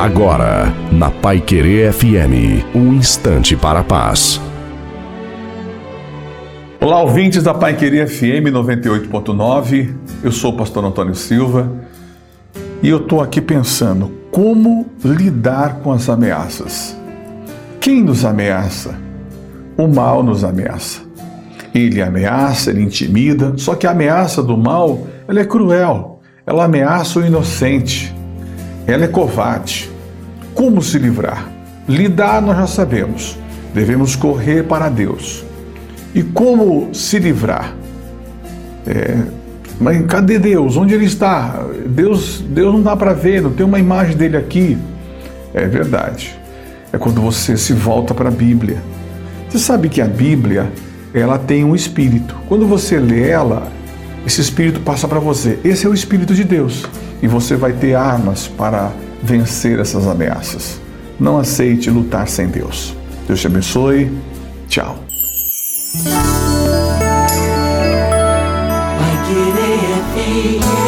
Agora, na Pai Querer FM, um instante para a paz. Olá, ouvintes da Pai Querer FM 98.9. Eu sou o pastor Antônio Silva e eu estou aqui pensando como lidar com as ameaças. Quem nos ameaça? O mal nos ameaça. Ele ameaça, ele intimida, só que a ameaça do mal, ela é cruel. Ela ameaça o inocente. Ela é covarde. Como se livrar? Lidar nós já sabemos. Devemos correr para Deus. E como se livrar? É, mas cadê Deus? Onde ele está? Deus, Deus não dá para ver, não tem uma imagem dele aqui. É verdade. É quando você se volta para a Bíblia. Você sabe que a Bíblia, ela tem um espírito. Quando você lê ela, esse espírito passa para você. Esse é o espírito de Deus. E você vai ter armas para vencer essas ameaças. Não aceite lutar sem Deus. Deus te abençoe. Tchau. Vai querer, é